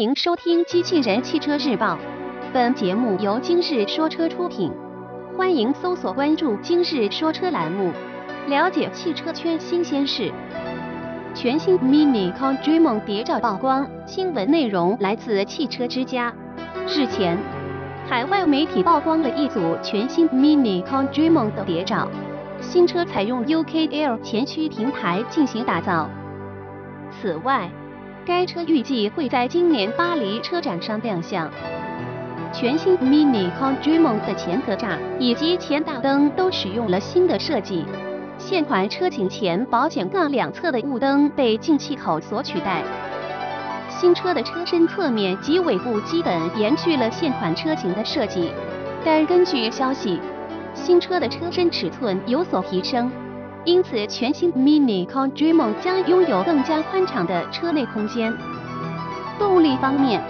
迎收听《机器人汽车日报》，本节目由今日说车出品。欢迎搜索关注“今日说车”栏目，了解汽车圈新鲜事。全新 Mini Countryman 谍照曝光，新闻内容来自汽车之家。日前，海外媒体曝光了一组全新 Mini Countryman 的谍照。新车采用 UKL 前驱平台进行打造。此外，该车预计会在今年巴黎车展上亮相。全新 Mini Countryman 的前格栅以及前大灯都使用了新的设计。现款车型前保险杠两侧的雾灯被进气口所取代。新车的车身侧面及尾部基本延续了现款车型的设计，但根据消息，新车的车身尺寸有所提升。因此，全新 Mini Countryman 将拥有更加宽敞的车内空间。动力方面，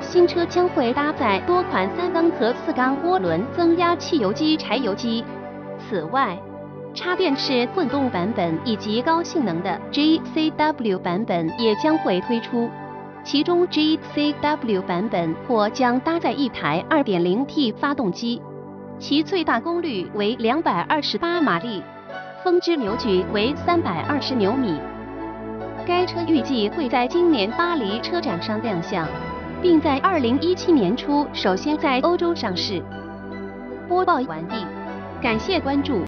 新车将会搭载多款三缸和四缸涡轮增压汽油机、柴油机。此外，插电式混动版本以及高性能的 GCW 版本也将会推出。其中 GCW 版本或将搭载一台 2.0T 发动机，其最大功率为228马力。峰值扭矩为三百二十牛米。该车预计会在今年巴黎车展上亮相，并在二零一七年初首先在欧洲上市。播报完毕，感谢关注。